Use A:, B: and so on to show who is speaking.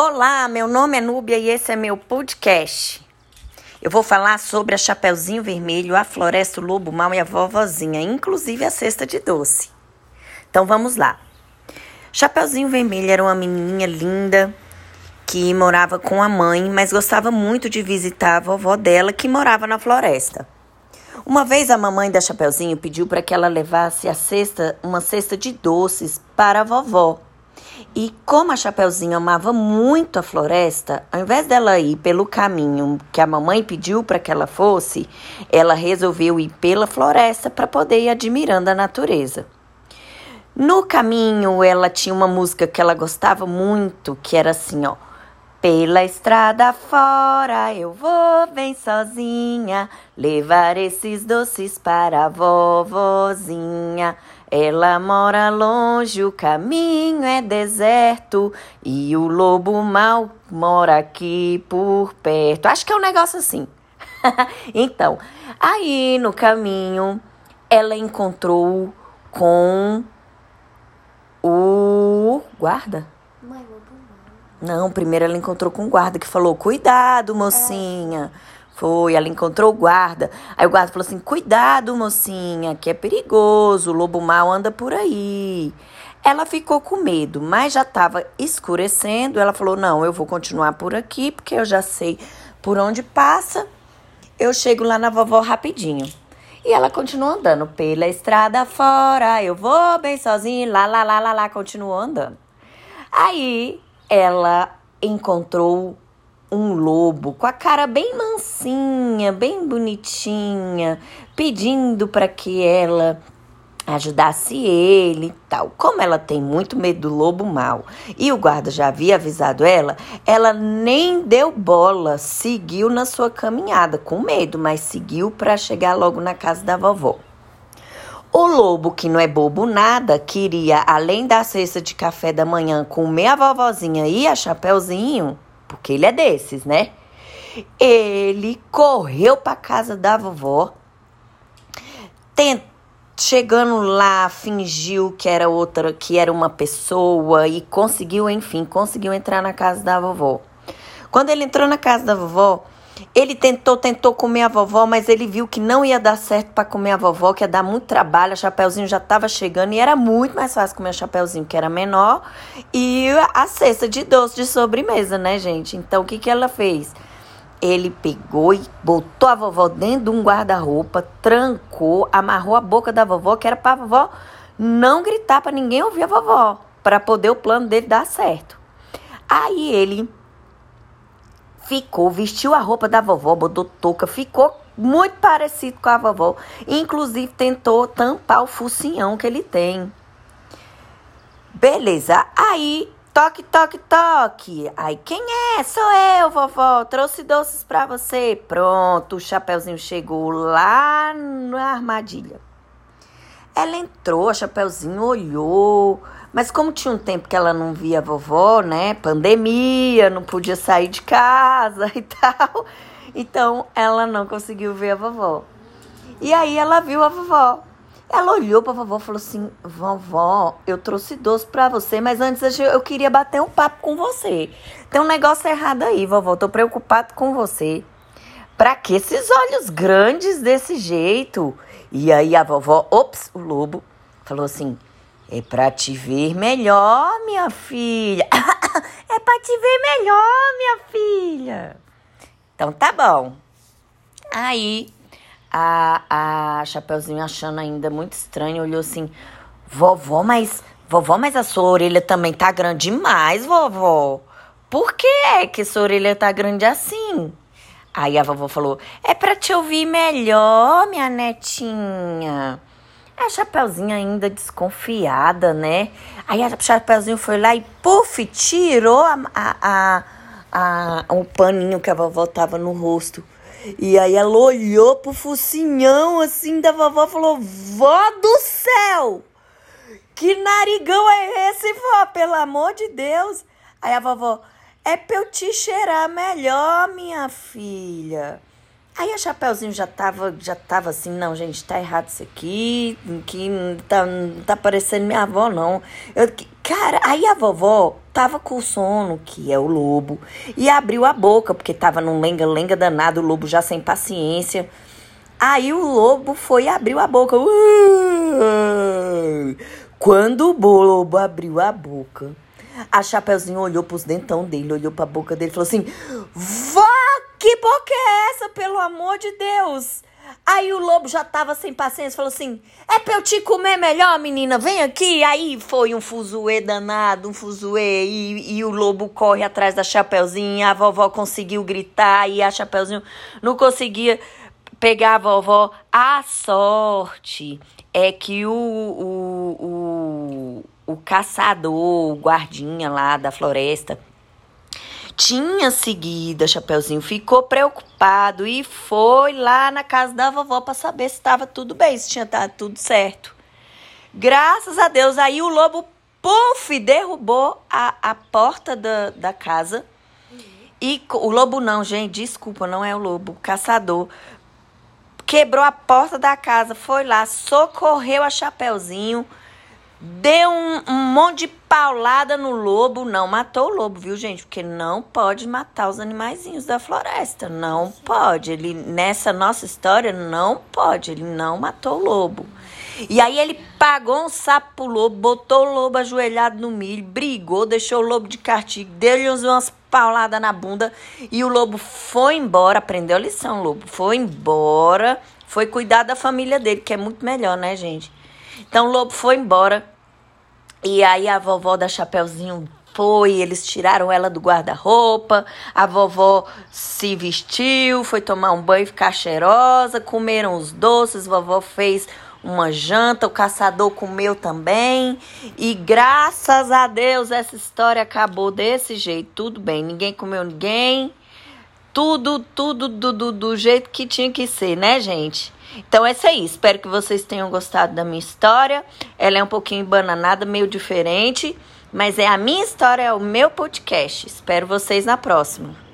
A: Olá, meu nome é Núbia e esse é meu podcast. Eu vou falar sobre a Chapeuzinho Vermelho, a Floresta, o Lobo Mal e a Vovozinha, inclusive a cesta de doce. Então vamos lá. Chapeuzinho Vermelho era uma menininha linda que morava com a mãe, mas gostava muito de visitar a vovó dela que morava na floresta. Uma vez a mamãe da Chapeuzinho pediu para que ela levasse a cesta, uma cesta de doces para a vovó. E como a Chapeuzinho amava muito a floresta, ao invés dela ir pelo caminho que a mamãe pediu para que ela fosse, ela resolveu ir pela floresta para poder ir admirando a natureza. No caminho, ela tinha uma música que ela gostava muito, que era assim, ó. Pela estrada fora eu vou bem sozinha levar esses doces para a vovozinha. Ela mora longe, o caminho é deserto e o lobo mal mora aqui por perto. Acho que é um negócio assim. então, aí no caminho ela encontrou com o guarda.
B: Mãe, lobo
A: Não, primeiro ela encontrou com o guarda que falou: Cuidado, mocinha. Foi, ela encontrou o guarda. Aí o guarda falou assim: Cuidado, mocinha, que é perigoso, o lobo mau anda por aí. Ela ficou com medo, mas já estava escurecendo. Ela falou: Não, eu vou continuar por aqui, porque eu já sei por onde passa. Eu chego lá na vovó rapidinho. E ela continuou andando pela estrada fora. Eu vou bem sozinha, lá, lá, lá, lá, lá, continuou andando. Aí ela encontrou um lobo com a cara bem mansinha, bem bonitinha, pedindo para que ela ajudasse ele e tal. Como ela tem muito medo do lobo mau e o guarda já havia avisado ela, ela nem deu bola, seguiu na sua caminhada com medo, mas seguiu para chegar logo na casa da vovó. O lobo, que não é bobo nada, queria, além da cesta de café da manhã, comer a vovozinha e a Chapeuzinho, porque ele é desses, né? Ele correu para casa da vovó, tent... chegando lá, fingiu que era outra, que era uma pessoa e conseguiu, enfim, conseguiu entrar na casa da vovó. Quando ele entrou na casa da vovó, ele tentou, tentou comer a vovó, mas ele viu que não ia dar certo para comer a vovó, que ia dar muito trabalho. A Chapeuzinho já estava chegando e era muito mais fácil comer a Chapeuzinho, que era menor, e a cesta de doce de sobremesa, né, gente? Então, o que, que ela fez? Ele pegou e botou a vovó dentro de um guarda-roupa, trancou, amarrou a boca da vovó, que era para a vovó não gritar para ninguém ouvir a vovó, para poder o plano dele dar certo. Aí ele ficou, vestiu a roupa da vovó, botou touca, ficou muito parecido com a vovó. Inclusive tentou tampar o focinhão que ele tem. Beleza, aí toque, toque, toque. Aí quem é? Sou eu, vovó. Trouxe doces pra você. Pronto, o Chapeuzinho chegou lá na armadilha. Ela entrou, a Chapeuzinho olhou. Mas como tinha um tempo que ela não via a vovó, né? Pandemia, não podia sair de casa e tal. Então ela não conseguiu ver a vovó. E aí ela viu a vovó. Ela olhou pra vovó e falou assim: Vovó, eu trouxe doce pra você, mas antes eu queria bater um papo com você. Tem um negócio errado aí, vovó. Tô preocupado com você. Pra que esses olhos grandes desse jeito? E aí a vovó, ops, o lobo, falou assim: É pra te ver melhor, minha filha. é pra te ver melhor, minha filha. Então tá bom. Aí a, a Chapeuzinho achando ainda muito estranho, olhou assim: Vovó, mas. Vovó, mas a sua orelha também tá grande demais, vovó. Por que é que sua orelha tá grande assim? Aí a vovó falou: É pra te ouvir melhor, minha netinha. A Chapeuzinho ainda desconfiada, né? Aí a Chapeuzinho foi lá e, puf, tirou a, a, a, a, o paninho que a vovó tava no rosto. E aí ela olhou pro focinhão assim da vovó e falou: Vó do céu! Que narigão é esse, vó? Pelo amor de Deus! Aí a vovó: É pra eu te cheirar melhor, minha filha. Aí a Chapeuzinho já tava, já tava assim, não, gente, tá errado isso aqui, que não tá, não tá parecendo minha avó, não. Eu, Cara, aí a vovó tava com sono, que é o lobo, e abriu a boca, porque tava num lenga-lenga danado, o lobo já sem paciência. Aí o lobo foi e abriu a boca. Quando o lobo abriu a boca, a Chapeuzinho olhou pros dentão dele, olhou pra boca dele e falou assim: Vó, que boca é essa, pelo amor de Deus? Aí o lobo já tava sem paciência, falou assim: É pra eu te comer melhor, menina, vem aqui. Aí foi um fuzuê danado, um fuzuê, e, e o lobo corre atrás da Chapeuzinho. A vovó conseguiu gritar e a Chapeuzinho não conseguia pegar a vovó. A sorte é que o, o, o, o caçador, o guardinha lá da floresta, tinha seguido a Chapeuzinho, ficou preocupado e foi lá na casa da vovó para saber se estava tudo bem, se tinha dado tudo certo. Graças a Deus, aí o lobo, puf, derrubou a, a porta da, da casa. E o lobo não, gente, desculpa, não é o lobo, o caçador. Quebrou a porta da casa, foi lá, socorreu a Chapeuzinho Deu um, um, monte de paulada no lobo. Não matou o lobo, viu, gente? Porque não pode matar os animaizinhos da floresta. Não pode. Ele, nessa nossa história, não pode. Ele não matou o lobo. E aí ele pagou um sapo pro lobo, botou o lobo ajoelhado no milho, brigou, deixou o lobo de castigo, deu-lhe umas pauladas na bunda e o lobo foi embora, aprendeu a lição, o lobo. Foi embora, foi cuidar da família dele, que é muito melhor, né, gente? Então o lobo foi embora. E aí a vovó da Chapeuzinho foi, eles tiraram ela do guarda-roupa, a vovó se vestiu, foi tomar um banho, ficar cheirosa, comeram os doces, a vovó fez uma janta, o caçador comeu também. E graças a Deus essa história acabou desse jeito. Tudo bem, ninguém comeu ninguém. Tudo, tudo do, do, do jeito que tinha que ser, né, gente? Então é isso. Espero que vocês tenham gostado da minha história. Ela é um pouquinho bananada, meio diferente, mas é a minha história, é o meu podcast. Espero vocês na próxima.